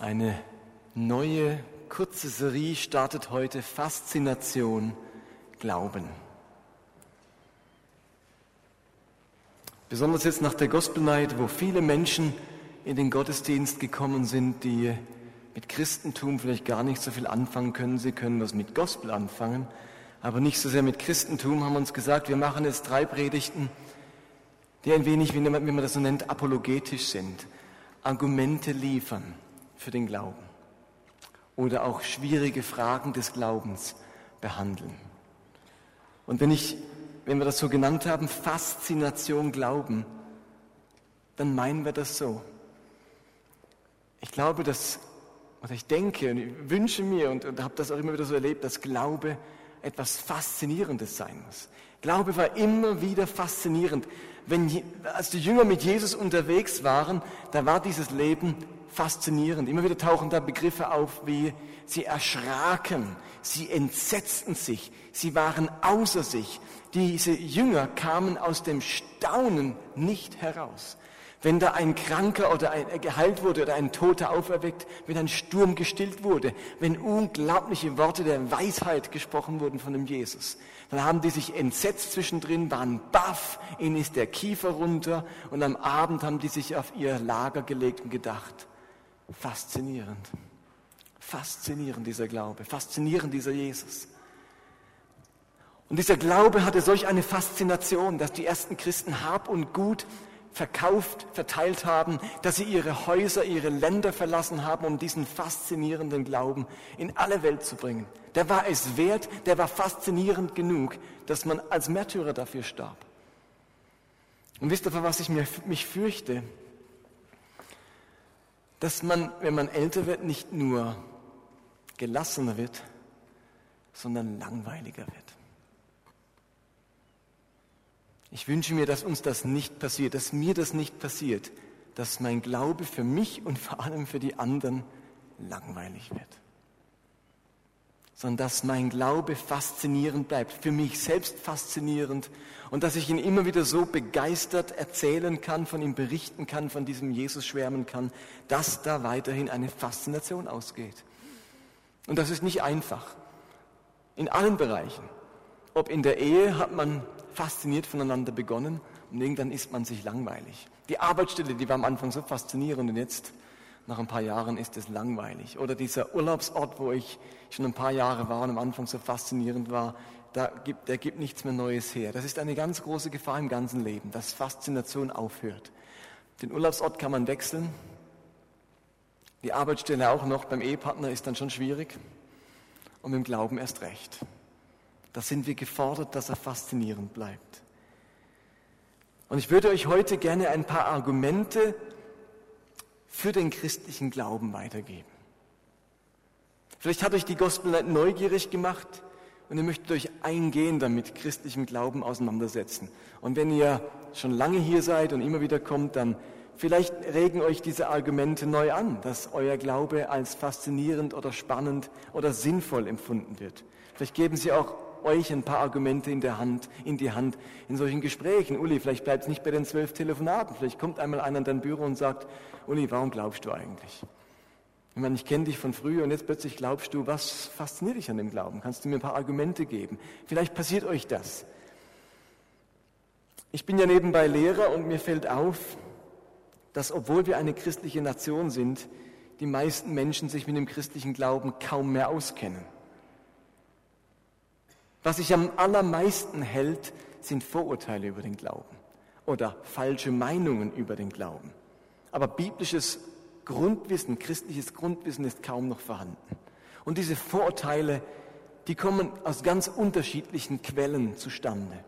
Eine neue, kurze Serie startet heute Faszination Glauben. Besonders jetzt nach der Gospel Night, wo viele Menschen in den Gottesdienst gekommen sind, die mit Christentum vielleicht gar nicht so viel anfangen können. Sie können was mit Gospel anfangen, aber nicht so sehr mit Christentum, haben uns gesagt, wir machen jetzt drei Predigten, die ein wenig, wie man das so nennt, apologetisch sind. Argumente liefern für den Glauben oder auch schwierige Fragen des Glaubens behandeln. Und wenn ich, wenn wir das so genannt haben, Faszination Glauben, dann meinen wir das so. Ich glaube, dass, oder ich denke und ich wünsche mir und, und habe das auch immer wieder so erlebt, dass Glaube etwas Faszinierendes sein muss. Glaube war immer wieder faszinierend. Wenn, als die Jünger mit Jesus unterwegs waren, da war dieses Leben faszinierend. Immer wieder tauchen da Begriffe auf wie sie erschraken, sie entsetzten sich, sie waren außer sich. Diese Jünger kamen aus dem Staunen nicht heraus. Wenn da ein Kranker oder ein äh, geheilt wurde oder ein Toter auferweckt, wenn ein Sturm gestillt wurde, wenn unglaubliche Worte der Weisheit gesprochen wurden von dem Jesus, dann haben die sich entsetzt zwischendrin, waren baff, ihnen ist der Kiefer runter und am Abend haben die sich auf ihr Lager gelegt und gedacht, Faszinierend. Faszinierend dieser Glaube, faszinierend dieser Jesus. Und dieser Glaube hatte solch eine Faszination, dass die ersten Christen Hab und Gut verkauft, verteilt haben, dass sie ihre Häuser, ihre Länder verlassen haben, um diesen faszinierenden Glauben in alle Welt zu bringen. Der war es wert, der war faszinierend genug, dass man als Märtyrer dafür starb. Und wisst ihr, was ich mich fürchte? Dass man, wenn man älter wird, nicht nur gelassener wird, sondern langweiliger wird. Ich wünsche mir, dass uns das nicht passiert, dass mir das nicht passiert, dass mein Glaube für mich und vor allem für die anderen langweilig wird sondern dass mein Glaube faszinierend bleibt, für mich selbst faszinierend und dass ich ihn immer wieder so begeistert erzählen kann, von ihm berichten kann, von diesem Jesus schwärmen kann, dass da weiterhin eine Faszination ausgeht. Und das ist nicht einfach. In allen Bereichen. Ob in der Ehe hat man fasziniert voneinander begonnen und irgendwann ist man sich langweilig. Die Arbeitsstelle, die war am Anfang so faszinierend und jetzt nach ein paar Jahren ist es langweilig. Oder dieser Urlaubsort, wo ich schon ein paar Jahre war und am Anfang so faszinierend war, da gibt, der gibt nichts mehr Neues her. Das ist eine ganz große Gefahr im ganzen Leben, dass Faszination aufhört. Den Urlaubsort kann man wechseln, die Arbeitsstelle auch noch, beim Ehepartner ist dann schon schwierig und dem Glauben erst recht. Da sind wir gefordert, dass er faszinierend bleibt. Und ich würde euch heute gerne ein paar Argumente für den christlichen Glauben weitergeben. Vielleicht hat euch die Gospel neugierig gemacht und ihr möchtet euch eingehender mit christlichem Glauben auseinandersetzen. Und wenn ihr schon lange hier seid und immer wieder kommt, dann vielleicht regen euch diese Argumente neu an, dass euer Glaube als faszinierend oder spannend oder sinnvoll empfunden wird. Vielleicht geben sie auch euch ein paar Argumente in der Hand, in die Hand in solchen Gesprächen. Uli, vielleicht bleibt es nicht bei den zwölf Telefonaten. Vielleicht kommt einmal einer in dein Büro und sagt, Uli, warum glaubst du eigentlich? Ich meine, ich kenne dich von früher und jetzt plötzlich glaubst du, was fasziniert dich an dem Glauben? Kannst du mir ein paar Argumente geben? Vielleicht passiert euch das. Ich bin ja nebenbei Lehrer und mir fällt auf, dass obwohl wir eine christliche Nation sind, die meisten Menschen sich mit dem christlichen Glauben kaum mehr auskennen. Was sich am allermeisten hält, sind Vorurteile über den Glauben oder falsche Meinungen über den Glauben. Aber biblisches Grundwissen, christliches Grundwissen ist kaum noch vorhanden. Und diese Vorurteile, die kommen aus ganz unterschiedlichen Quellen zustande.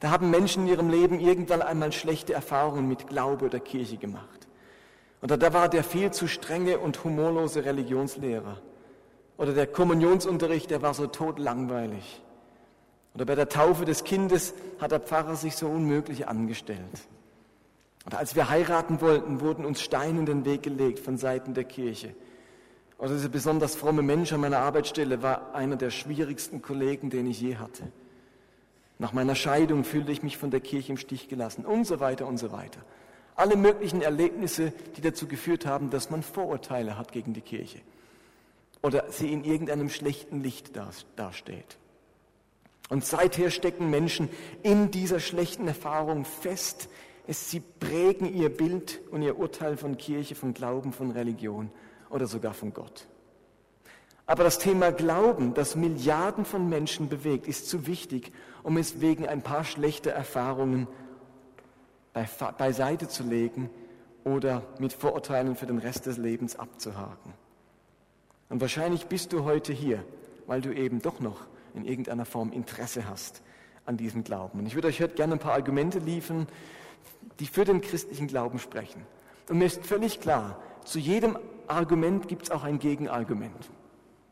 Da haben Menschen in ihrem Leben irgendwann einmal schlechte Erfahrungen mit Glaube oder Kirche gemacht. Oder da war der viel zu strenge und humorlose Religionslehrer. Oder der Kommunionsunterricht, der war so totlangweilig. Oder bei der Taufe des Kindes hat der Pfarrer sich so unmöglich angestellt. Oder als wir heiraten wollten, wurden uns Steine in den Weg gelegt von Seiten der Kirche. Oder dieser besonders fromme Mensch an meiner Arbeitsstelle war einer der schwierigsten Kollegen, den ich je hatte. Nach meiner Scheidung fühlte ich mich von der Kirche im Stich gelassen und so weiter und so weiter. Alle möglichen Erlebnisse, die dazu geführt haben, dass man Vorurteile hat gegen die Kirche oder sie in irgendeinem schlechten Licht dasteht. Und seither stecken Menschen in dieser schlechten Erfahrung fest. Es, sie prägen ihr Bild und ihr Urteil von Kirche, von Glauben, von Religion oder sogar von Gott. Aber das Thema Glauben, das Milliarden von Menschen bewegt, ist zu wichtig, um es wegen ein paar schlechter Erfahrungen beiseite zu legen oder mit Vorurteilen für den Rest des Lebens abzuhaken. Und wahrscheinlich bist du heute hier, weil du eben doch noch in irgendeiner Form Interesse hast an diesem Glauben. Und ich würde euch heute gerne ein paar Argumente liefern, die für den christlichen Glauben sprechen. Und mir ist völlig klar, zu jedem Argument gibt es auch ein Gegenargument.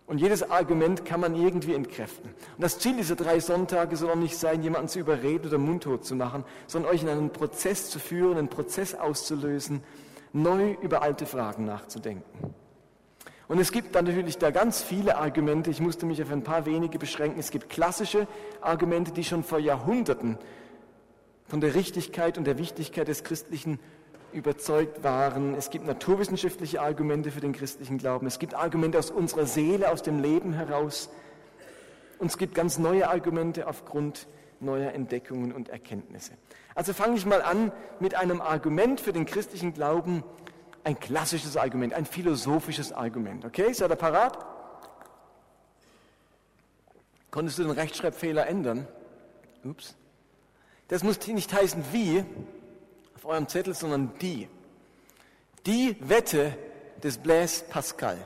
Und jedes Argument kann man irgendwie entkräften. Und das Ziel dieser drei Sonntage soll auch nicht sein, jemanden zu überreden oder mundtot zu machen, sondern euch in einen Prozess zu führen, einen Prozess auszulösen, neu über alte Fragen nachzudenken. Und es gibt dann natürlich da ganz viele Argumente, ich musste mich auf ein paar wenige beschränken. Es gibt klassische Argumente, die schon vor Jahrhunderten von der Richtigkeit und der Wichtigkeit des Christlichen überzeugt waren. Es gibt naturwissenschaftliche Argumente für den christlichen Glauben. Es gibt Argumente aus unserer Seele, aus dem Leben heraus. Und es gibt ganz neue Argumente aufgrund neuer Entdeckungen und Erkenntnisse. Also fange ich mal an mit einem Argument für den christlichen Glauben, ein klassisches Argument, ein philosophisches Argument. Okay, seid ihr parat? Konntest du den Rechtschreibfehler ändern? Ups. Das muss nicht heißen wie auf eurem Zettel, sondern die. Die Wette des Blaise Pascal.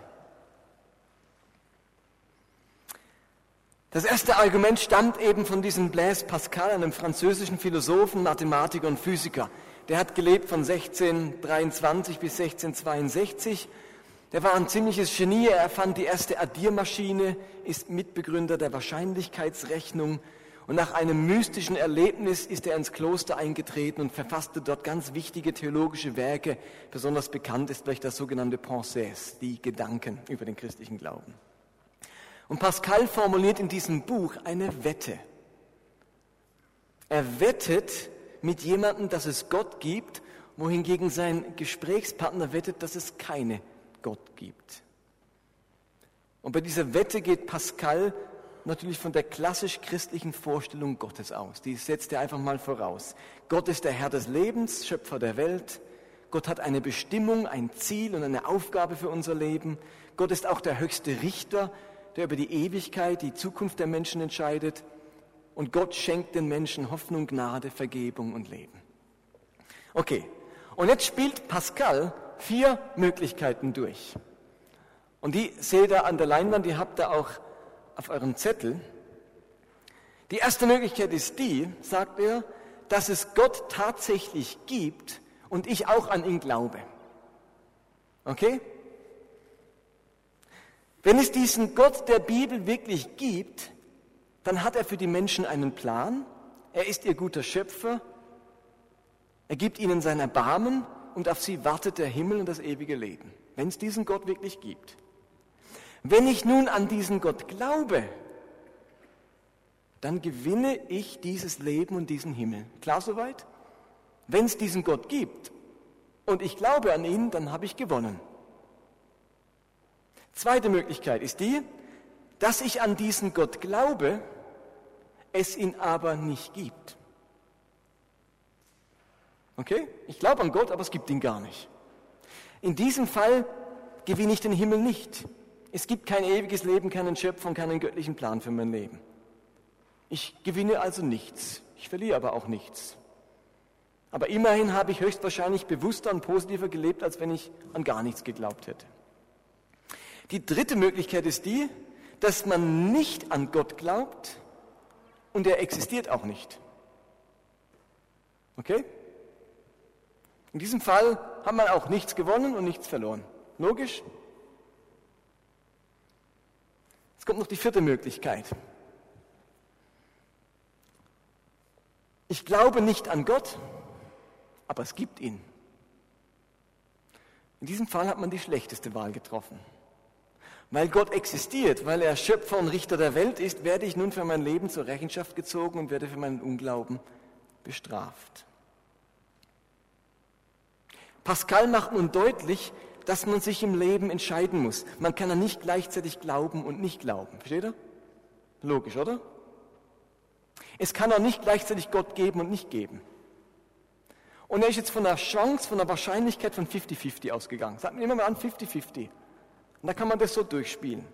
Das erste Argument stammt eben von diesem Blaise Pascal, einem französischen Philosophen, Mathematiker und Physiker. Der hat gelebt von 1623 bis 1662. Der war ein ziemliches Genie. Er erfand die erste Addiermaschine, ist Mitbegründer der Wahrscheinlichkeitsrechnung. Und nach einem mystischen Erlebnis ist er ins Kloster eingetreten und verfasste dort ganz wichtige theologische Werke. Besonders bekannt ist vielleicht das sogenannte Pensées, die Gedanken über den christlichen Glauben. Und Pascal formuliert in diesem Buch eine Wette. Er wettet mit jemandem, dass es Gott gibt, wohingegen sein Gesprächspartner wettet, dass es keine Gott gibt. Und bei dieser Wette geht Pascal natürlich von der klassisch christlichen Vorstellung Gottes aus. Die setzt er einfach mal voraus. Gott ist der Herr des Lebens, Schöpfer der Welt. Gott hat eine Bestimmung, ein Ziel und eine Aufgabe für unser Leben. Gott ist auch der höchste Richter, der über die Ewigkeit, die Zukunft der Menschen entscheidet. Und Gott schenkt den Menschen Hoffnung, Gnade, Vergebung und Leben. Okay, und jetzt spielt Pascal vier Möglichkeiten durch. Und die seht ihr an der Leinwand, die habt ihr auch auf eurem Zettel. Die erste Möglichkeit ist die, sagt er, dass es Gott tatsächlich gibt und ich auch an ihn glaube. Okay? Wenn es diesen Gott der Bibel wirklich gibt, dann hat er für die Menschen einen Plan. Er ist ihr guter Schöpfer. Er gibt ihnen sein Erbarmen und auf sie wartet der Himmel und das ewige Leben, wenn es diesen Gott wirklich gibt. Wenn ich nun an diesen Gott glaube, dann gewinne ich dieses Leben und diesen Himmel. Klar soweit? Wenn es diesen Gott gibt und ich glaube an ihn, dann habe ich gewonnen. Zweite Möglichkeit ist die, dass ich an diesen Gott glaube, es ihn aber nicht gibt. Okay? Ich glaube an Gott, aber es gibt ihn gar nicht. In diesem Fall gewinne ich den Himmel nicht. Es gibt kein ewiges Leben, keinen Schöpfer und keinen göttlichen Plan für mein Leben. Ich gewinne also nichts. Ich verliere aber auch nichts. Aber immerhin habe ich höchstwahrscheinlich bewusster und positiver gelebt, als wenn ich an gar nichts geglaubt hätte. Die dritte Möglichkeit ist die, dass man nicht an Gott glaubt und er existiert auch nicht. Okay? In diesem Fall haben wir auch nichts gewonnen und nichts verloren. Logisch? Jetzt kommt noch die vierte Möglichkeit. Ich glaube nicht an Gott, aber es gibt ihn. In diesem Fall hat man die schlechteste Wahl getroffen. Weil Gott existiert, weil er Schöpfer und Richter der Welt ist, werde ich nun für mein Leben zur Rechenschaft gezogen und werde für meinen Unglauben bestraft. Pascal macht nun deutlich, dass man sich im Leben entscheiden muss. Man kann ja nicht gleichzeitig glauben und nicht glauben. Versteht ihr? Logisch, oder? Es kann auch nicht gleichzeitig Gott geben und nicht geben. Und er ist jetzt von der Chance, von der Wahrscheinlichkeit von 50-50 ausgegangen. Sagt mir immer mal an, 50-50. Und da kann man das so durchspielen.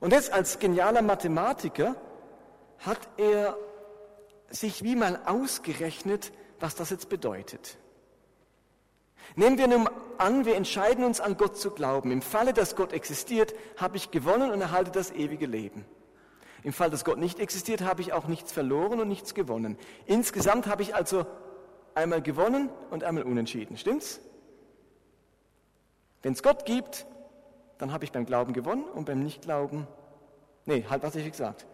Und jetzt als genialer Mathematiker hat er sich wie mal ausgerechnet, was das jetzt bedeutet. Nehmen wir nun an, wir entscheiden uns an Gott zu glauben. Im Falle, dass Gott existiert, habe ich gewonnen und erhalte das ewige Leben. Im Fall, dass Gott nicht existiert, habe ich auch nichts verloren und nichts gewonnen. Insgesamt habe ich also einmal gewonnen und einmal unentschieden. Stimmt's? Wenn es Gott gibt, dann habe ich beim Glauben gewonnen und beim Nichtglauben, nee, halt, was ich gesagt.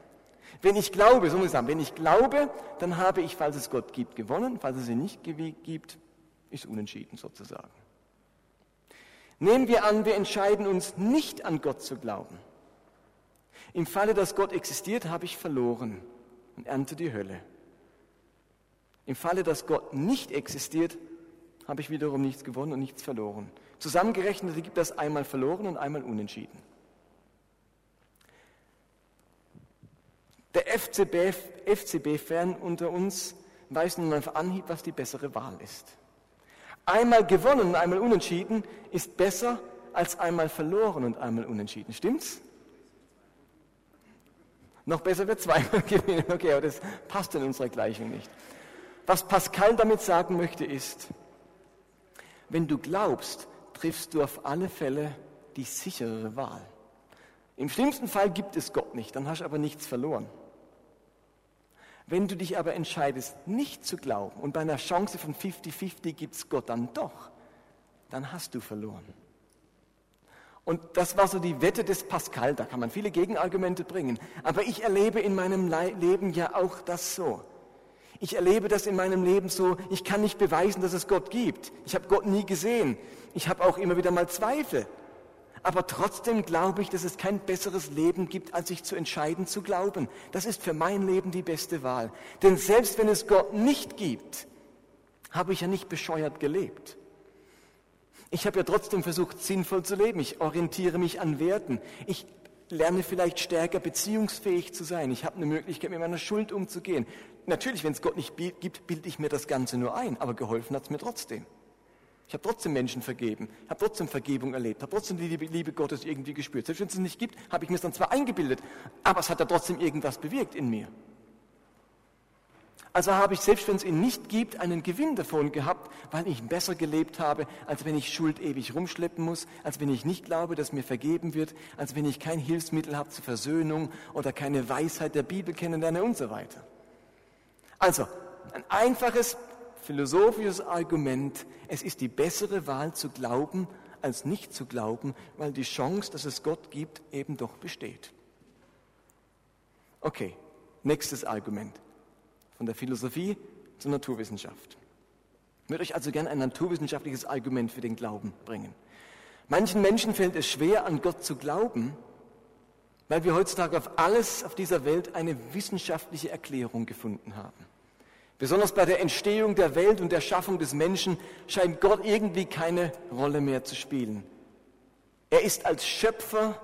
Wenn ich glaube, so muss ich sagen, wenn ich glaube, dann habe ich, falls es Gott gibt, gewonnen, falls es ihn nicht gibt, ist unentschieden sozusagen. Nehmen wir an, wir entscheiden uns nicht an Gott zu glauben. Im Falle, dass Gott existiert, habe ich verloren und ernte die Hölle. Im Falle, dass Gott nicht existiert, habe ich wiederum nichts gewonnen und nichts verloren. Zusammengerechnet gibt das einmal verloren und einmal unentschieden. Der FCB-Fan FCB unter uns weiß nun auf Anhieb, was die bessere Wahl ist. Einmal gewonnen und einmal unentschieden ist besser als einmal verloren und einmal unentschieden. Stimmt's? Noch besser wird zweimal gewinnen. Okay, aber das passt in unserer Gleichung nicht. Was Pascal damit sagen möchte ist, wenn du glaubst, triffst du auf alle Fälle die sicherere Wahl. Im schlimmsten Fall gibt es Gott nicht, dann hast du aber nichts verloren. Wenn du dich aber entscheidest, nicht zu glauben und bei einer Chance von 50-50 gibt es Gott dann doch, dann hast du verloren. Und das war so die Wette des Pascal, da kann man viele Gegenargumente bringen. Aber ich erlebe in meinem Leben ja auch das so. Ich erlebe das in meinem Leben so, ich kann nicht beweisen, dass es Gott gibt. Ich habe Gott nie gesehen. Ich habe auch immer wieder mal Zweifel. Aber trotzdem glaube ich, dass es kein besseres Leben gibt, als sich zu entscheiden zu glauben. Das ist für mein Leben die beste Wahl. Denn selbst wenn es Gott nicht gibt, habe ich ja nicht bescheuert gelebt. Ich habe ja trotzdem versucht, sinnvoll zu leben. Ich orientiere mich an Werten. Ich lerne vielleicht stärker beziehungsfähig zu sein. Ich habe eine Möglichkeit, mit meiner Schuld umzugehen. Natürlich, wenn es Gott nicht gibt, bilde ich mir das Ganze nur ein, aber geholfen hat es mir trotzdem. Ich habe trotzdem Menschen vergeben, habe trotzdem Vergebung erlebt, habe trotzdem die Liebe, Liebe, Gottes irgendwie gespürt. Selbst wenn es es nicht gibt, habe ich mir es dann zwar eingebildet, aber es hat ja trotzdem irgendwas bewirkt in mir. Also habe ich, selbst wenn es ihn nicht gibt, einen Gewinn davon gehabt, weil ich besser gelebt habe, als wenn ich Schuld ewig rumschleppen muss, als wenn ich nicht glaube, dass mir vergeben wird, als wenn ich kein Hilfsmittel habe zur Versöhnung oder keine Weisheit der Bibel kennenlerne und so weiter. Also, ein einfaches philosophisches Argument, es ist die bessere Wahl zu glauben, als nicht zu glauben, weil die Chance, dass es Gott gibt, eben doch besteht. Okay, nächstes Argument von der Philosophie zur Naturwissenschaft. Ich würde euch also gerne ein naturwissenschaftliches Argument für den Glauben bringen. Manchen Menschen fällt es schwer, an Gott zu glauben, weil wir heutzutage auf alles auf dieser Welt eine wissenschaftliche Erklärung gefunden haben. Besonders bei der Entstehung der Welt und der Schaffung des Menschen scheint Gott irgendwie keine Rolle mehr zu spielen. Er ist als Schöpfer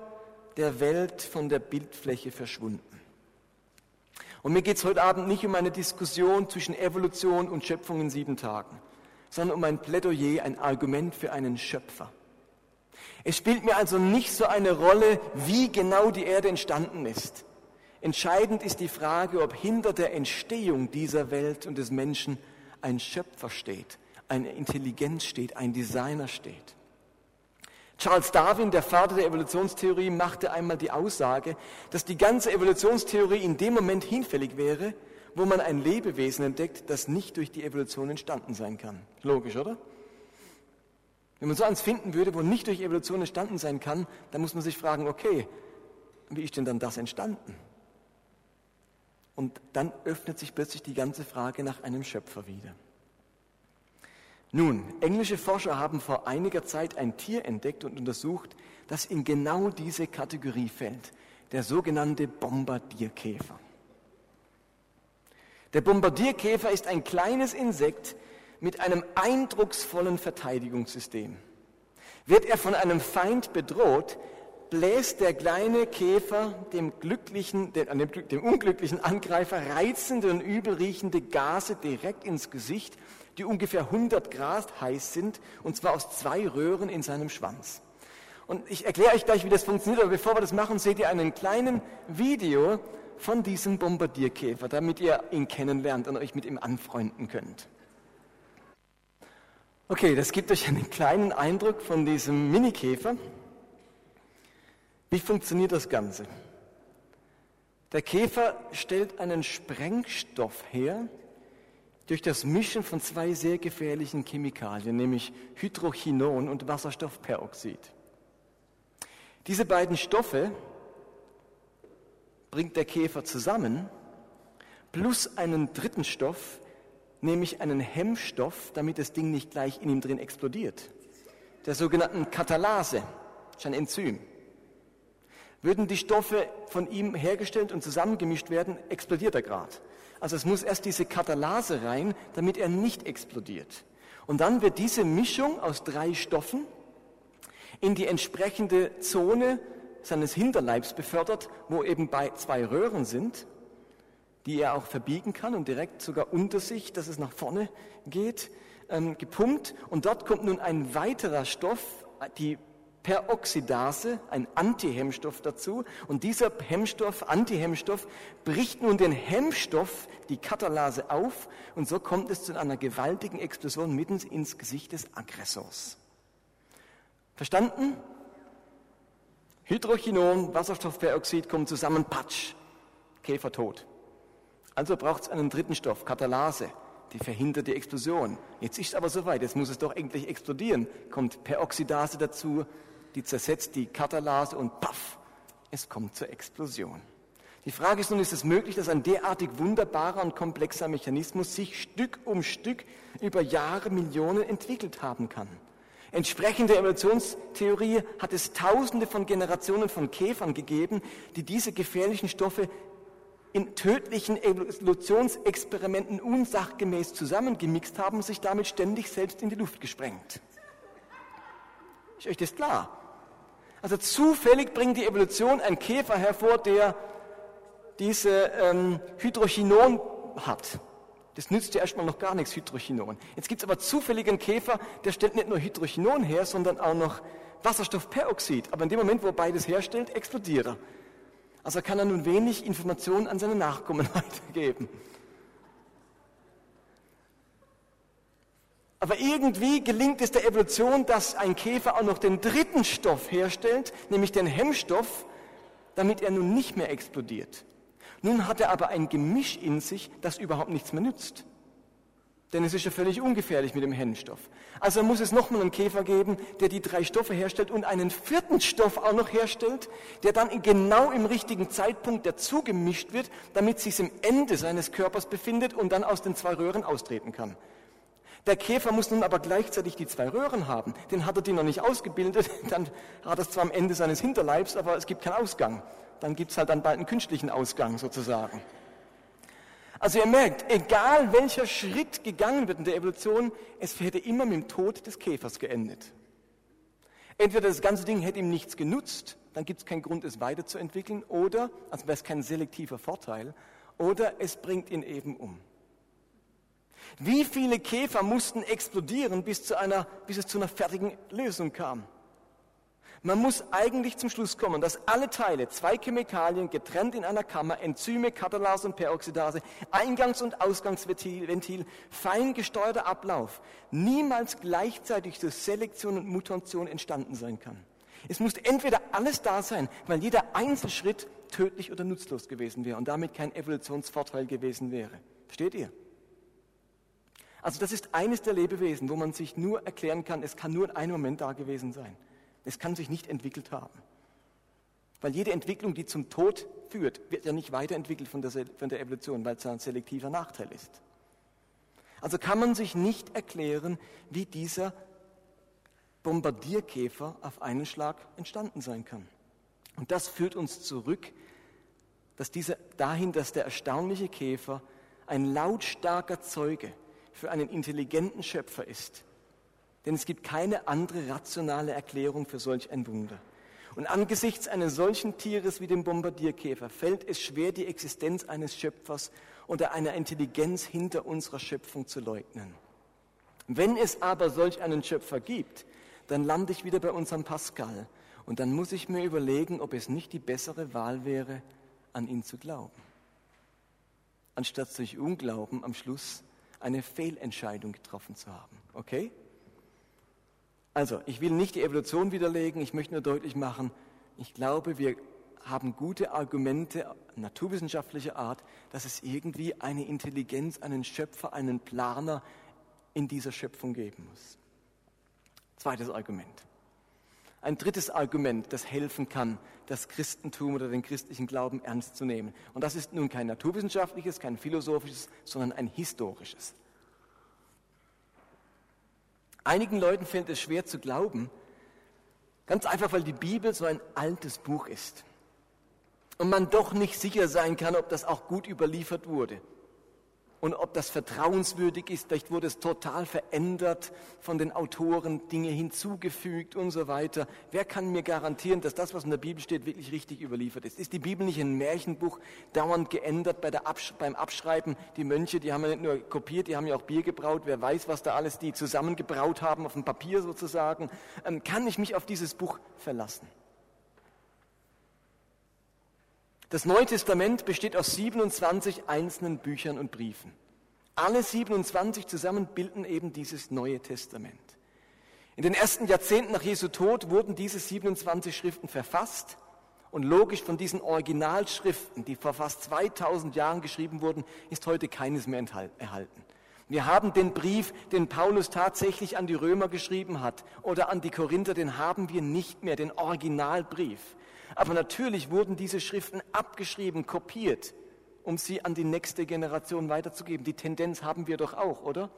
der Welt von der Bildfläche verschwunden. Und mir geht es heute Abend nicht um eine Diskussion zwischen Evolution und Schöpfung in sieben Tagen, sondern um ein Plädoyer, ein Argument für einen Schöpfer. Es spielt mir also nicht so eine Rolle, wie genau die Erde entstanden ist. Entscheidend ist die Frage, ob hinter der Entstehung dieser Welt und des Menschen ein Schöpfer steht, eine Intelligenz steht, ein Designer steht. Charles Darwin, der Vater der Evolutionstheorie, machte einmal die Aussage, dass die ganze Evolutionstheorie in dem Moment hinfällig wäre, wo man ein Lebewesen entdeckt, das nicht durch die Evolution entstanden sein kann. Logisch, oder? Wenn man so eins finden würde, wo nicht durch Evolution entstanden sein kann, dann muss man sich fragen, okay, wie ist denn dann das entstanden? Und dann öffnet sich plötzlich die ganze Frage nach einem Schöpfer wieder. Nun, englische Forscher haben vor einiger Zeit ein Tier entdeckt und untersucht, das in genau diese Kategorie fällt, der sogenannte Bombardierkäfer. Der Bombardierkäfer ist ein kleines Insekt, mit einem eindrucksvollen Verteidigungssystem. Wird er von einem Feind bedroht, bläst der kleine Käfer dem, glücklichen, dem, dem unglücklichen Angreifer reizende und übelriechende Gase direkt ins Gesicht, die ungefähr 100 Grad heiß sind, und zwar aus zwei Röhren in seinem Schwanz. Und ich erkläre euch gleich, wie das funktioniert, aber bevor wir das machen, seht ihr einen kleinen Video von diesem Bombardierkäfer, damit ihr ihn kennenlernt und euch mit ihm anfreunden könnt. Okay, das gibt euch einen kleinen Eindruck von diesem Minikäfer. Wie funktioniert das Ganze? Der Käfer stellt einen Sprengstoff her durch das Mischen von zwei sehr gefährlichen Chemikalien, nämlich Hydrochinon und Wasserstoffperoxid. Diese beiden Stoffe bringt der Käfer zusammen, plus einen dritten Stoff, nämlich einen Hemmstoff, damit das Ding nicht gleich in ihm drin explodiert. Der sogenannten Katalase, das ist ein Enzym. Würden die Stoffe von ihm hergestellt und zusammengemischt werden, explodiert er gerade. Also es muss erst diese Katalase rein, damit er nicht explodiert. Und dann wird diese Mischung aus drei Stoffen in die entsprechende Zone seines Hinterleibs befördert, wo eben bei zwei Röhren sind, die er auch verbiegen kann und direkt sogar unter sich, dass es nach vorne geht, ähm, gepumpt. Und dort kommt nun ein weiterer Stoff, die Peroxidase, ein Antihemmstoff dazu. Und dieser Hemmstoff, Antihemmstoff, bricht nun den Hemmstoff, die Katalase auf. Und so kommt es zu einer gewaltigen Explosion mitten ins Gesicht des Aggressors. Verstanden? Hydrochinon, Wasserstoffperoxid kommen zusammen, patsch, Käfer tot. Also braucht es einen dritten Stoff, Katalase, die verhindert die Explosion. Jetzt ist es aber soweit, jetzt muss es doch endlich explodieren. Kommt Peroxidase dazu, die zersetzt die Katalase und paff, es kommt zur Explosion. Die Frage ist nun, ist es möglich, dass ein derartig wunderbarer und komplexer Mechanismus sich Stück um Stück über Jahre, Millionen entwickelt haben kann? Entsprechend der Evolutionstheorie hat es tausende von Generationen von Käfern gegeben, die diese gefährlichen Stoffe in tödlichen Evolutionsexperimenten unsachgemäß zusammengemixt haben und sich damit ständig selbst in die Luft gesprengt. Ist euch das klar? Also zufällig bringt die Evolution einen Käfer hervor, der diese ähm, Hydrochinon hat. Das nützt ja erstmal noch gar nichts, Hydrochinon. Jetzt gibt es aber zufälligen Käfer, der stellt nicht nur Hydrochinon her, sondern auch noch Wasserstoffperoxid. Aber in dem Moment, wo beides herstellt, explodiert er. Also kann er nun wenig Informationen an seine Nachkommen weitergeben. Aber irgendwie gelingt es der Evolution, dass ein Käfer auch noch den dritten Stoff herstellt, nämlich den Hemmstoff, damit er nun nicht mehr explodiert. Nun hat er aber ein Gemisch in sich, das überhaupt nichts mehr nützt. Denn es ist ja völlig ungefährlich mit dem Hemmstoff. Also muss es nochmal einen Käfer geben, der die drei Stoffe herstellt und einen vierten Stoff auch noch herstellt, der dann genau im richtigen Zeitpunkt dazu gemischt wird, damit sich im Ende seines Körpers befindet und dann aus den zwei Röhren austreten kann. Der Käfer muss nun aber gleichzeitig die zwei Röhren haben. Den hat er die noch nicht ausgebildet, dann hat er es zwar am Ende seines Hinterleibs, aber es gibt keinen Ausgang. Dann gibt es halt dann bald einen künstlichen Ausgang sozusagen. Also ihr merkt, egal welcher Schritt gegangen wird in der Evolution, es hätte immer mit dem Tod des Käfers geendet. Entweder das ganze Ding hätte ihm nichts genutzt, dann gibt es keinen Grund, es weiterzuentwickeln, oder, also wäre es kein selektiver Vorteil, oder es bringt ihn eben um. Wie viele Käfer mussten explodieren, bis, zu einer, bis es zu einer fertigen Lösung kam? Man muss eigentlich zum Schluss kommen, dass alle Teile, zwei Chemikalien getrennt in einer Kammer, Enzyme, Katalase und Peroxidase, Eingangs- und Ausgangsventil, Ventil, fein gesteuerter Ablauf, niemals gleichzeitig durch Selektion und Mutation entstanden sein kann. Es muss entweder alles da sein, weil jeder Einzelschritt tödlich oder nutzlos gewesen wäre und damit kein Evolutionsvorteil gewesen wäre. Versteht ihr? Also das ist eines der Lebewesen, wo man sich nur erklären kann, es kann nur in einem Moment da gewesen sein. Es kann sich nicht entwickelt haben. Weil jede Entwicklung, die zum Tod führt, wird ja nicht weiterentwickelt von der, von der Evolution, weil es ein selektiver Nachteil ist. Also kann man sich nicht erklären, wie dieser Bombardierkäfer auf einen Schlag entstanden sein kann. Und das führt uns zurück dass dieser, dahin, dass der erstaunliche Käfer ein lautstarker Zeuge für einen intelligenten Schöpfer ist. Denn es gibt keine andere rationale Erklärung für solch ein Wunder. Und angesichts eines solchen Tieres wie dem Bombardierkäfer fällt es schwer, die Existenz eines Schöpfers oder einer Intelligenz hinter unserer Schöpfung zu leugnen. Wenn es aber solch einen Schöpfer gibt, dann lande ich wieder bei unserem Pascal und dann muss ich mir überlegen, ob es nicht die bessere Wahl wäre, an ihn zu glauben, anstatt durch Unglauben am Schluss eine Fehlentscheidung getroffen zu haben. Okay? Also, ich will nicht die Evolution widerlegen, ich möchte nur deutlich machen, ich glaube, wir haben gute Argumente naturwissenschaftlicher Art, dass es irgendwie eine Intelligenz, einen Schöpfer, einen Planer in dieser Schöpfung geben muss. Zweites Argument. Ein drittes Argument, das helfen kann, das Christentum oder den christlichen Glauben ernst zu nehmen. Und das ist nun kein naturwissenschaftliches, kein philosophisches, sondern ein historisches. Einigen Leuten fällt es schwer zu glauben, ganz einfach, weil die Bibel so ein altes Buch ist. Und man doch nicht sicher sein kann, ob das auch gut überliefert wurde und ob das vertrauenswürdig ist. Vielleicht wurde es total verändert von den Autoren, Dinge hinzugefügt und so weiter. Wer kann mir garantieren, dass das, was in der Bibel steht, wirklich richtig überliefert ist? Ist die Bibel nicht ein Märchenbuch, dauernd geändert bei der Absch beim Abschreiben? Die Mönche, die haben ja nicht nur kopiert, die haben ja auch Bier gebraut. Wer weiß, was da alles die zusammengebraut haben auf dem Papier sozusagen. Ähm, kann ich mich auf dieses Buch verlassen? Das Neue Testament besteht aus 27 einzelnen Büchern und Briefen. Alle 27 zusammen bilden eben dieses Neue Testament. In den ersten Jahrzehnten nach Jesu Tod wurden diese 27 Schriften verfasst und logisch von diesen Originalschriften, die vor fast 2000 Jahren geschrieben wurden, ist heute keines mehr erhalten. Wir haben den Brief, den Paulus tatsächlich an die Römer geschrieben hat oder an die Korinther, den haben wir nicht mehr, den Originalbrief. Aber natürlich wurden diese Schriften abgeschrieben, kopiert, um sie an die nächste Generation weiterzugeben. Die Tendenz haben wir doch auch, oder?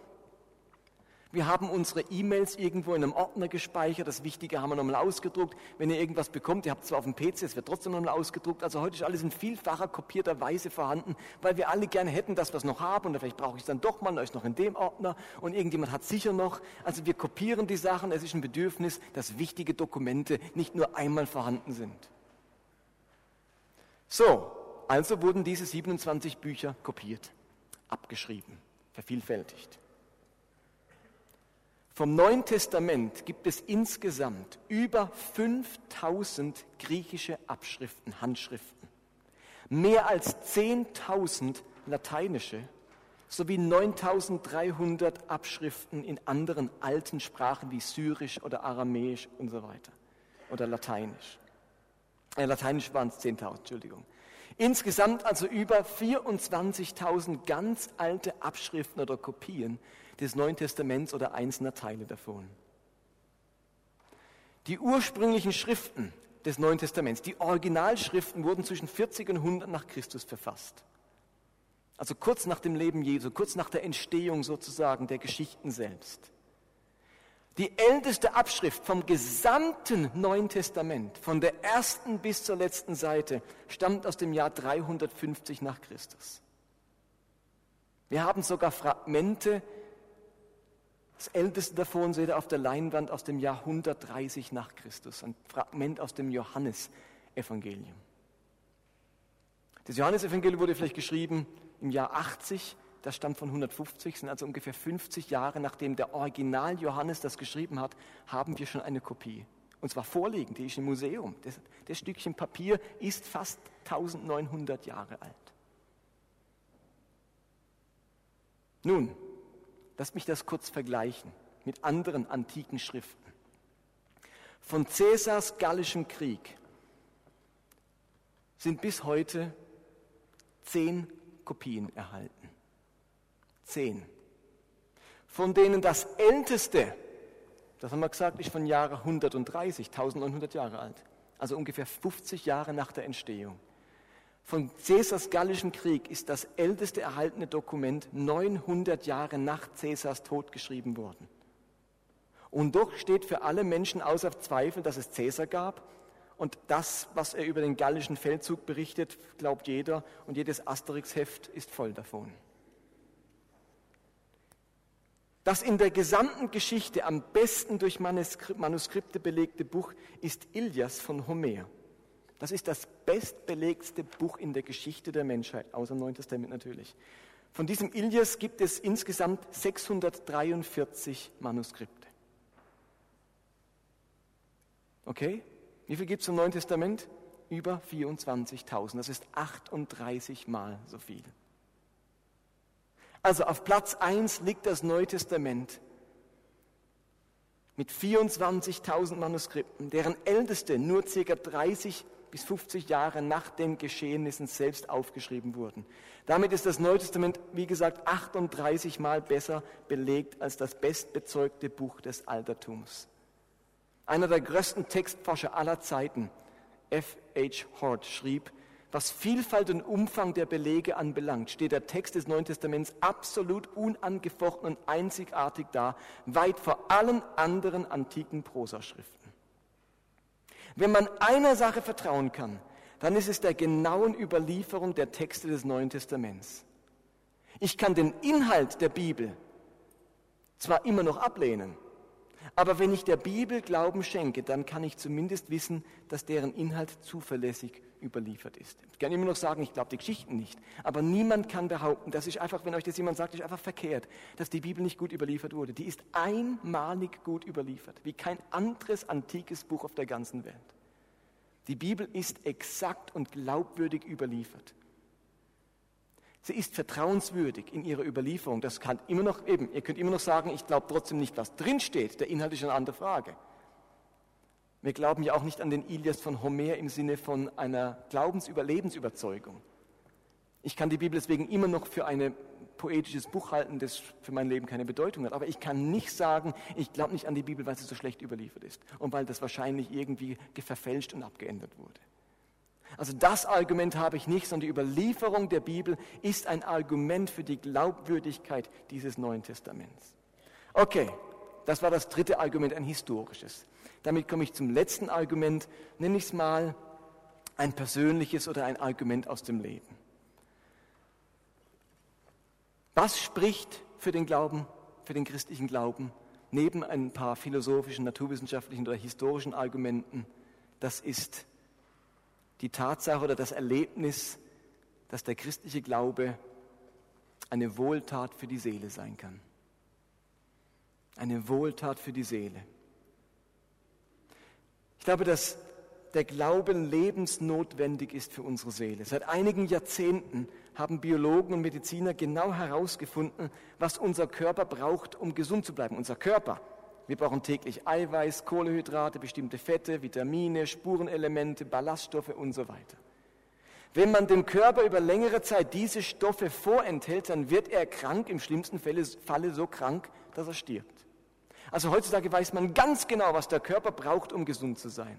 Wir haben unsere E-Mails irgendwo in einem Ordner gespeichert. Das Wichtige haben wir nochmal ausgedruckt. Wenn ihr irgendwas bekommt, ihr habt es zwar auf dem PC, es wird trotzdem nochmal ausgedruckt. Also heute ist alles in vielfacher kopierter Weise vorhanden, weil wir alle gerne hätten, dass wir es noch haben. Und vielleicht brauche ich es dann doch mal, ist noch in dem Ordner. Und irgendjemand hat sicher noch. Also wir kopieren die Sachen. Es ist ein Bedürfnis, dass wichtige Dokumente nicht nur einmal vorhanden sind. So, also wurden diese 27 Bücher kopiert, abgeschrieben, vervielfältigt. Vom Neuen Testament gibt es insgesamt über 5000 griechische Abschriften, Handschriften, mehr als 10.000 lateinische sowie 9300 Abschriften in anderen alten Sprachen wie Syrisch oder Aramäisch und so weiter oder Lateinisch. Äh, Lateinisch waren es 10.000, Entschuldigung. Insgesamt also über 24.000 ganz alte Abschriften oder Kopien des Neuen Testaments oder einzelner Teile davon. Die ursprünglichen Schriften des Neuen Testaments, die Originalschriften wurden zwischen 40 und 100 nach Christus verfasst. Also kurz nach dem Leben Jesu, kurz nach der Entstehung sozusagen der Geschichten selbst. Die älteste Abschrift vom gesamten Neuen Testament, von der ersten bis zur letzten Seite, stammt aus dem Jahr 350 nach Christus. Wir haben sogar Fragmente, das älteste davon seht ihr auf der Leinwand aus dem Jahr 130 nach Christus, ein Fragment aus dem Johannesevangelium. Das Johannesevangelium wurde vielleicht geschrieben im Jahr 80 das stammt von 150, sind also ungefähr 50 Jahre nachdem der Original Johannes das geschrieben hat, haben wir schon eine Kopie. Und zwar vorliegend, die ist im Museum. Das, das Stückchen Papier ist fast 1900 Jahre alt. Nun, lasst mich das kurz vergleichen mit anderen antiken Schriften. Von Cäsars gallischem Krieg sind bis heute zehn Kopien erhalten zehn, von denen das älteste, das haben wir gesagt, ist von Jahre 130, 1900 Jahre alt, also ungefähr 50 Jahre nach der Entstehung. Von Cäsars Gallischen Krieg ist das älteste erhaltene Dokument 900 Jahre nach Cäsars Tod geschrieben worden. Und doch steht für alle Menschen außer Zweifel, dass es Cäsar gab. Und das, was er über den gallischen Feldzug berichtet, glaubt jeder. Und jedes Asterix-Heft ist voll davon. Das in der gesamten Geschichte am besten durch Manuskripte belegte Buch ist Ilias von Homer. Das ist das bestbelegtste Buch in der Geschichte der Menschheit, außer Neuen Testament natürlich. Von diesem Ilias gibt es insgesamt 643 Manuskripte. Okay? Wie viel gibt es im Neuen Testament? Über 24.000. Das ist 38 Mal so viel. Also auf Platz 1 liegt das Neue Testament mit 24.000 Manuskripten, deren älteste nur ca. 30 bis 50 Jahre nach den Geschehnissen selbst aufgeschrieben wurden. Damit ist das Neue Testament, wie gesagt, 38 Mal besser belegt als das bestbezeugte Buch des Altertums. Einer der größten Textforscher aller Zeiten, F. H. Hort, schrieb, was Vielfalt und Umfang der Belege anbelangt, steht der Text des Neuen Testaments absolut unangefochten und einzigartig da, weit vor allen anderen antiken Prosaschriften. Wenn man einer Sache vertrauen kann, dann ist es der genauen Überlieferung der Texte des Neuen Testaments. Ich kann den Inhalt der Bibel zwar immer noch ablehnen, aber wenn ich der Bibel Glauben schenke, dann kann ich zumindest wissen, dass deren Inhalt zuverlässig überliefert ist. Ich kann immer noch sagen, ich glaube die Geschichten nicht. Aber niemand kann behaupten, das ist einfach, wenn euch das jemand sagt, ist einfach verkehrt, dass die Bibel nicht gut überliefert wurde. Die ist einmalig gut überliefert, wie kein anderes antikes Buch auf der ganzen Welt. Die Bibel ist exakt und glaubwürdig überliefert. Sie ist vertrauenswürdig in ihrer Überlieferung. Das kann immer noch eben, ihr könnt immer noch sagen, ich glaube trotzdem nicht, was drinsteht. Der Inhalt ist eine andere Frage. Wir glauben ja auch nicht an den Ilias von Homer im Sinne von einer Glaubensüberlebensüberzeugung. Ich kann die Bibel deswegen immer noch für ein poetisches Buch halten, das für mein Leben keine Bedeutung hat. Aber ich kann nicht sagen, ich glaube nicht an die Bibel, weil sie so schlecht überliefert ist und weil das wahrscheinlich irgendwie verfälscht und abgeändert wurde. Also das Argument habe ich nicht, sondern die Überlieferung der Bibel ist ein Argument für die Glaubwürdigkeit dieses Neuen Testaments. Okay, das war das dritte Argument, ein historisches. Damit komme ich zum letzten Argument, nenne ich es mal ein persönliches oder ein Argument aus dem Leben. Was spricht für den Glauben, für den christlichen Glauben, neben ein paar philosophischen, naturwissenschaftlichen oder historischen Argumenten? Das ist die Tatsache oder das Erlebnis, dass der christliche Glaube eine Wohltat für die Seele sein kann. Eine Wohltat für die Seele. Ich glaube, dass der Glauben lebensnotwendig ist für unsere Seele. Seit einigen Jahrzehnten haben Biologen und Mediziner genau herausgefunden, was unser Körper braucht, um gesund zu bleiben. Unser Körper. Wir brauchen täglich Eiweiß, Kohlehydrate, bestimmte Fette, Vitamine, Spurenelemente, Ballaststoffe und so weiter. Wenn man dem Körper über längere Zeit diese Stoffe vorenthält, dann wird er krank, im schlimmsten Falle so krank, dass er stirbt. Also heutzutage weiß man ganz genau, was der Körper braucht, um gesund zu sein.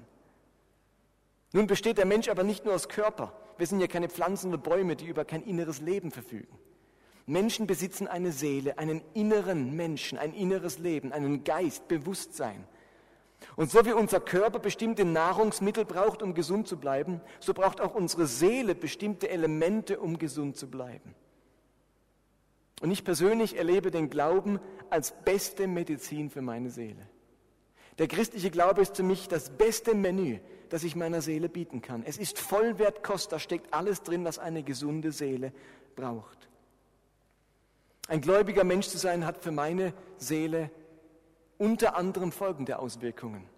Nun besteht der Mensch aber nicht nur aus Körper. Wir sind ja keine Pflanzen oder Bäume, die über kein inneres Leben verfügen. Menschen besitzen eine Seele, einen inneren Menschen, ein inneres Leben, einen Geist, Bewusstsein. Und so wie unser Körper bestimmte Nahrungsmittel braucht, um gesund zu bleiben, so braucht auch unsere Seele bestimmte Elemente, um gesund zu bleiben. Und ich persönlich erlebe den Glauben als beste Medizin für meine Seele. Der christliche Glaube ist für mich das beste Menü, das ich meiner Seele bieten kann. Es ist Vollwertkost, da steckt alles drin, was eine gesunde Seele braucht. Ein gläubiger Mensch zu sein hat für meine Seele unter anderem folgende Auswirkungen.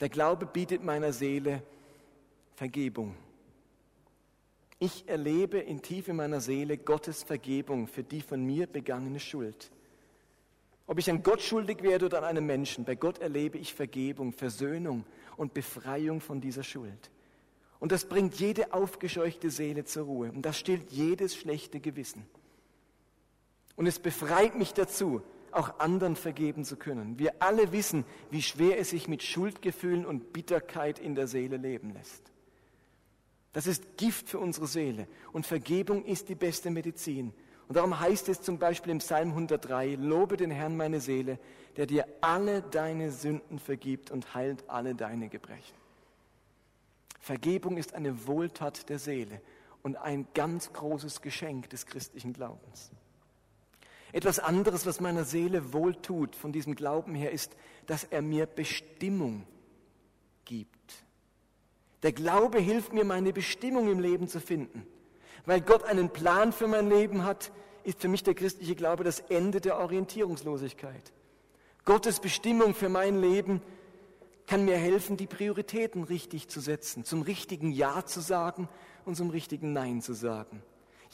Der Glaube bietet meiner Seele Vergebung. Ich erlebe in Tiefe meiner Seele Gottes Vergebung für die von mir begangene Schuld. Ob ich an Gott schuldig werde oder an einem Menschen, bei Gott erlebe ich Vergebung, Versöhnung und Befreiung von dieser Schuld. Und das bringt jede aufgescheuchte Seele zur Ruhe und das stillt jedes schlechte Gewissen. Und es befreit mich dazu, auch anderen vergeben zu können. Wir alle wissen, wie schwer es sich mit Schuldgefühlen und Bitterkeit in der Seele leben lässt. Das ist Gift für unsere Seele. Und Vergebung ist die beste Medizin. Und darum heißt es zum Beispiel im Psalm 103, Lobe den Herrn meine Seele, der dir alle deine Sünden vergibt und heilt alle deine Gebrechen. Vergebung ist eine Wohltat der Seele und ein ganz großes Geschenk des christlichen Glaubens. Etwas anderes, was meiner Seele wohltut von diesem Glauben her, ist, dass er mir Bestimmung gibt. Der Glaube hilft mir, meine Bestimmung im Leben zu finden. Weil Gott einen Plan für mein Leben hat, ist für mich der christliche Glaube das Ende der Orientierungslosigkeit. Gottes Bestimmung für mein Leben kann mir helfen, die Prioritäten richtig zu setzen, zum richtigen Ja zu sagen und zum richtigen Nein zu sagen.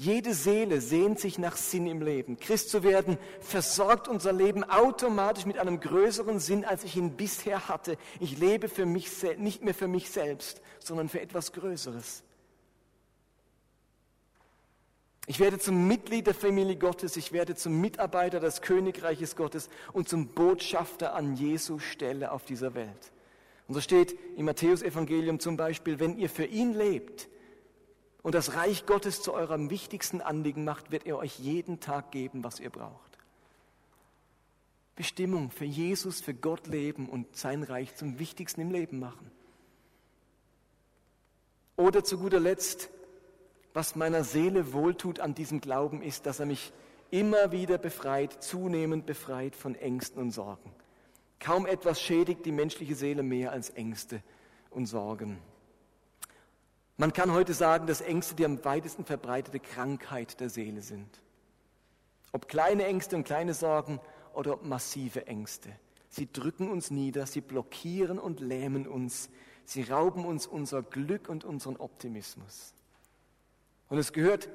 Jede Seele sehnt sich nach Sinn im Leben. Christ zu werden versorgt unser Leben automatisch mit einem größeren Sinn, als ich ihn bisher hatte. Ich lebe für mich nicht mehr für mich selbst, sondern für etwas Größeres. Ich werde zum Mitglied der Familie Gottes, ich werde zum Mitarbeiter des Königreiches Gottes und zum Botschafter an Jesu Stelle auf dieser Welt. Und so steht im Matthäusevangelium zum Beispiel, wenn ihr für ihn lebt und das Reich Gottes zu eurem wichtigsten Anliegen macht, wird er euch jeden Tag geben, was ihr braucht. Bestimmung für Jesus, für Gott leben und sein Reich zum wichtigsten im Leben machen. Oder zu guter Letzt, was meiner Seele wohltut an diesem Glauben, ist, dass er mich immer wieder befreit, zunehmend befreit von Ängsten und Sorgen. Kaum etwas schädigt die menschliche Seele mehr als Ängste und Sorgen. Man kann heute sagen, dass Ängste die am weitesten verbreitete Krankheit der Seele sind. Ob kleine Ängste und kleine Sorgen oder massive Ängste. Sie drücken uns nieder, sie blockieren und lähmen uns, sie rauben uns unser Glück und unseren Optimismus. Und es gehört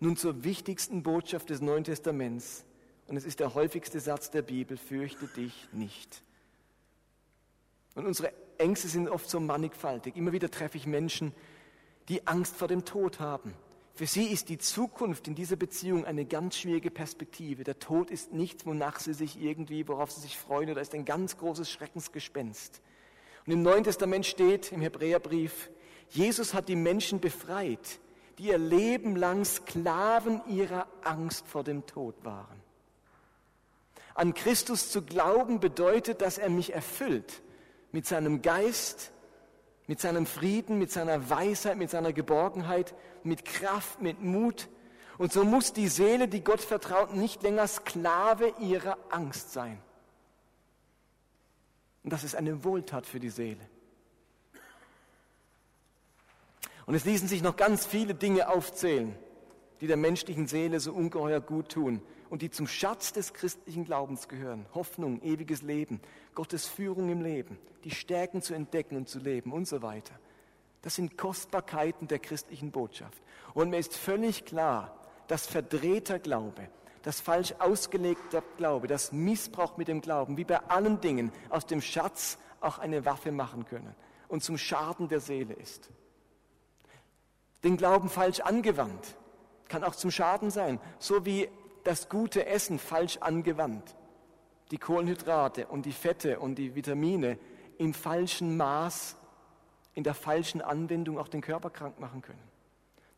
nun zur wichtigsten Botschaft des Neuen Testaments. Und es ist der häufigste Satz der Bibel, fürchte dich nicht. Und unsere Ängste sind oft so mannigfaltig. Immer wieder treffe ich Menschen, die Angst vor dem Tod haben. Für sie ist die Zukunft in dieser Beziehung eine ganz schwierige Perspektive. Der Tod ist nichts, wonach sie sich irgendwie, worauf sie sich freuen, oder ist ein ganz großes Schreckensgespenst. Und im Neuen Testament steht im Hebräerbrief, Jesus hat die Menschen befreit, die ihr Leben lang Sklaven ihrer Angst vor dem Tod waren. An Christus zu glauben bedeutet, dass er mich erfüllt mit seinem Geist, mit seinem Frieden, mit seiner Weisheit, mit seiner Geborgenheit, mit Kraft, mit Mut. Und so muss die Seele, die Gott vertraut, nicht länger Sklave ihrer Angst sein. Und das ist eine Wohltat für die Seele. Und es ließen sich noch ganz viele Dinge aufzählen, die der menschlichen Seele so ungeheuer gut tun und die zum Schatz des christlichen Glaubens gehören. Hoffnung, ewiges Leben, Gottes Führung im Leben, die Stärken zu entdecken und zu leben und so weiter. Das sind Kostbarkeiten der christlichen Botschaft. Und mir ist völlig klar, dass verdrehter Glaube, das falsch ausgelegter Glaube, das Missbrauch mit dem Glauben, wie bei allen Dingen aus dem Schatz auch eine Waffe machen können und zum Schaden der Seele ist den Glauben falsch angewandt. Kann auch zum Schaden sein, so wie das gute Essen falsch angewandt. Die Kohlenhydrate und die Fette und die Vitamine im falschen Maß, in der falschen Anwendung auch den Körper krank machen können.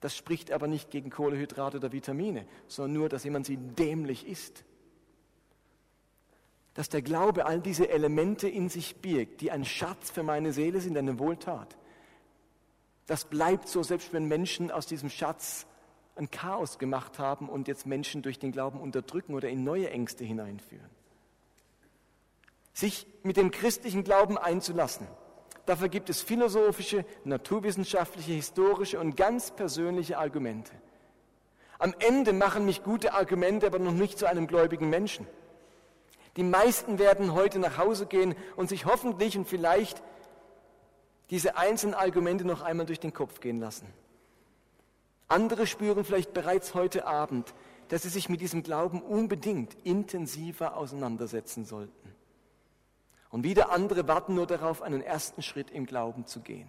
Das spricht aber nicht gegen Kohlenhydrate oder Vitamine, sondern nur, dass jemand sie dämlich isst. Dass der Glaube all diese Elemente in sich birgt, die ein Schatz für meine Seele sind, eine Wohltat. Das bleibt so, selbst wenn Menschen aus diesem Schatz ein Chaos gemacht haben und jetzt Menschen durch den Glauben unterdrücken oder in neue Ängste hineinführen. Sich mit dem christlichen Glauben einzulassen, dafür gibt es philosophische, naturwissenschaftliche, historische und ganz persönliche Argumente. Am Ende machen mich gute Argumente aber noch nicht zu einem gläubigen Menschen. Die meisten werden heute nach Hause gehen und sich hoffentlich und vielleicht diese einzelnen Argumente noch einmal durch den Kopf gehen lassen. Andere spüren vielleicht bereits heute Abend, dass sie sich mit diesem Glauben unbedingt intensiver auseinandersetzen sollten. Und wieder andere warten nur darauf, einen ersten Schritt im Glauben zu gehen.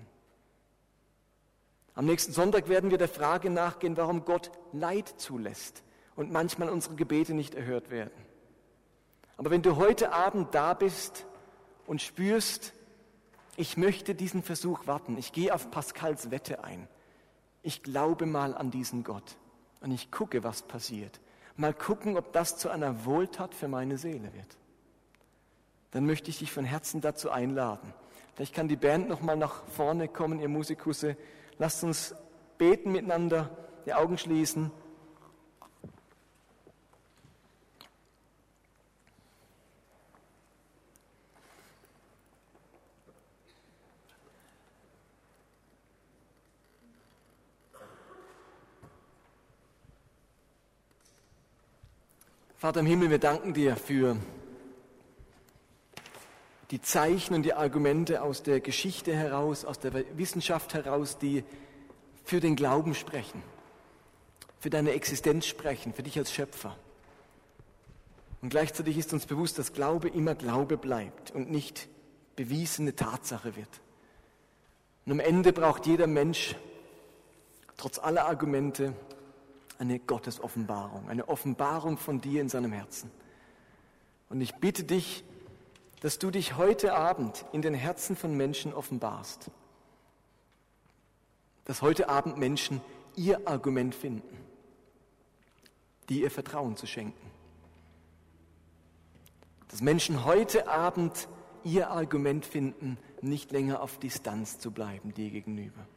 Am nächsten Sonntag werden wir der Frage nachgehen, warum Gott Leid zulässt und manchmal unsere Gebete nicht erhört werden. Aber wenn du heute Abend da bist und spürst, ich möchte diesen Versuch warten. Ich gehe auf Pascals Wette ein. Ich glaube mal an diesen Gott und ich gucke, was passiert. Mal gucken, ob das zu einer Wohltat für meine Seele wird. Dann möchte ich dich von Herzen dazu einladen. Vielleicht kann die Band noch mal nach vorne kommen, ihr Musikusse. Lasst uns beten miteinander, die Augen schließen. Vater im Himmel, wir danken dir für die Zeichen und die Argumente aus der Geschichte heraus, aus der Wissenschaft heraus, die für den Glauben sprechen, für deine Existenz sprechen, für dich als Schöpfer. Und gleichzeitig ist uns bewusst, dass Glaube immer Glaube bleibt und nicht bewiesene Tatsache wird. Und am Ende braucht jeder Mensch, trotz aller Argumente, eine Gottesoffenbarung, eine Offenbarung von dir in seinem Herzen. Und ich bitte dich, dass du dich heute Abend in den Herzen von Menschen offenbarst. Dass heute Abend Menschen ihr Argument finden, dir ihr Vertrauen zu schenken. Dass Menschen heute Abend ihr Argument finden, nicht länger auf Distanz zu bleiben dir gegenüber.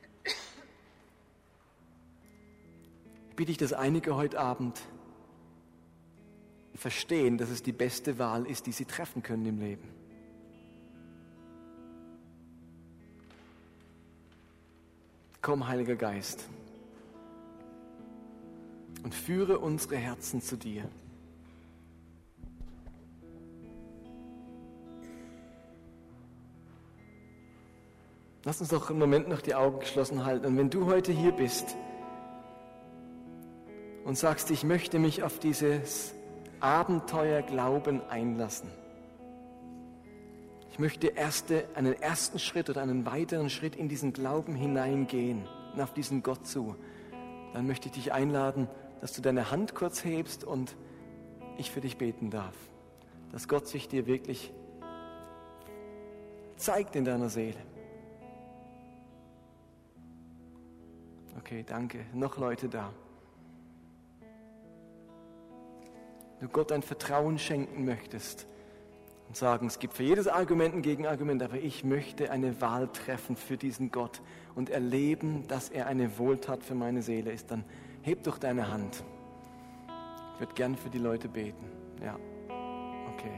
Bitte ich, dass einige heute Abend verstehen, dass es die beste Wahl ist, die sie treffen können im Leben. Komm, Heiliger Geist, und führe unsere Herzen zu dir. Lass uns doch einen Moment noch die Augen geschlossen halten. Und wenn du heute hier bist, und sagst, ich möchte mich auf dieses Abenteuer Glauben einlassen. Ich möchte erste, einen ersten Schritt oder einen weiteren Schritt in diesen Glauben hineingehen und auf diesen Gott zu. Dann möchte ich dich einladen, dass du deine Hand kurz hebst und ich für dich beten darf. Dass Gott sich dir wirklich zeigt in deiner Seele. Okay, danke. Noch Leute da. Du Gott ein Vertrauen schenken möchtest und sagen, es gibt für jedes Argument ein Gegenargument, aber ich möchte eine Wahl treffen für diesen Gott und erleben, dass er eine Wohltat für meine Seele ist, dann heb doch deine Hand. Ich würde gern für die Leute beten. Ja, okay.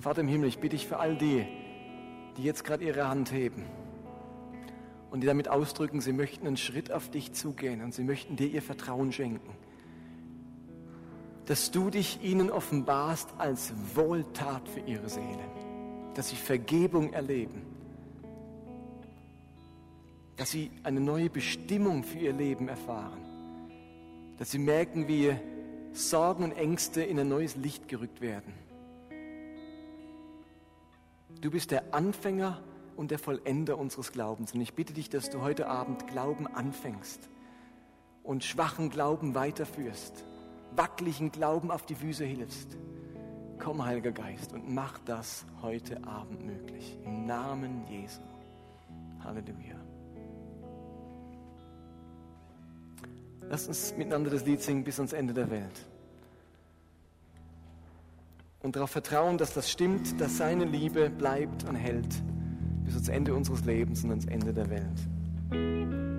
Vater im Himmel, ich bitte dich für all die, die jetzt gerade ihre Hand heben und die damit ausdrücken, sie möchten einen Schritt auf dich zugehen und sie möchten dir ihr Vertrauen schenken. Dass du dich ihnen offenbarst als Wohltat für ihre Seele, dass sie Vergebung erleben, dass sie eine neue Bestimmung für ihr Leben erfahren, dass sie merken, wie Sorgen und Ängste in ein neues Licht gerückt werden. Du bist der Anfänger und der Vollender unseres Glaubens. Und ich bitte dich, dass du heute Abend Glauben anfängst und schwachen Glauben weiterführst, wackeligen Glauben auf die Füße hilfst. Komm, Heiliger Geist, und mach das heute Abend möglich. Im Namen Jesu. Halleluja. Lass uns miteinander das Lied singen bis ans Ende der Welt. Und darauf vertrauen, dass das stimmt, dass seine Liebe bleibt und hält bis ans Ende unseres Lebens und ans Ende der Welt.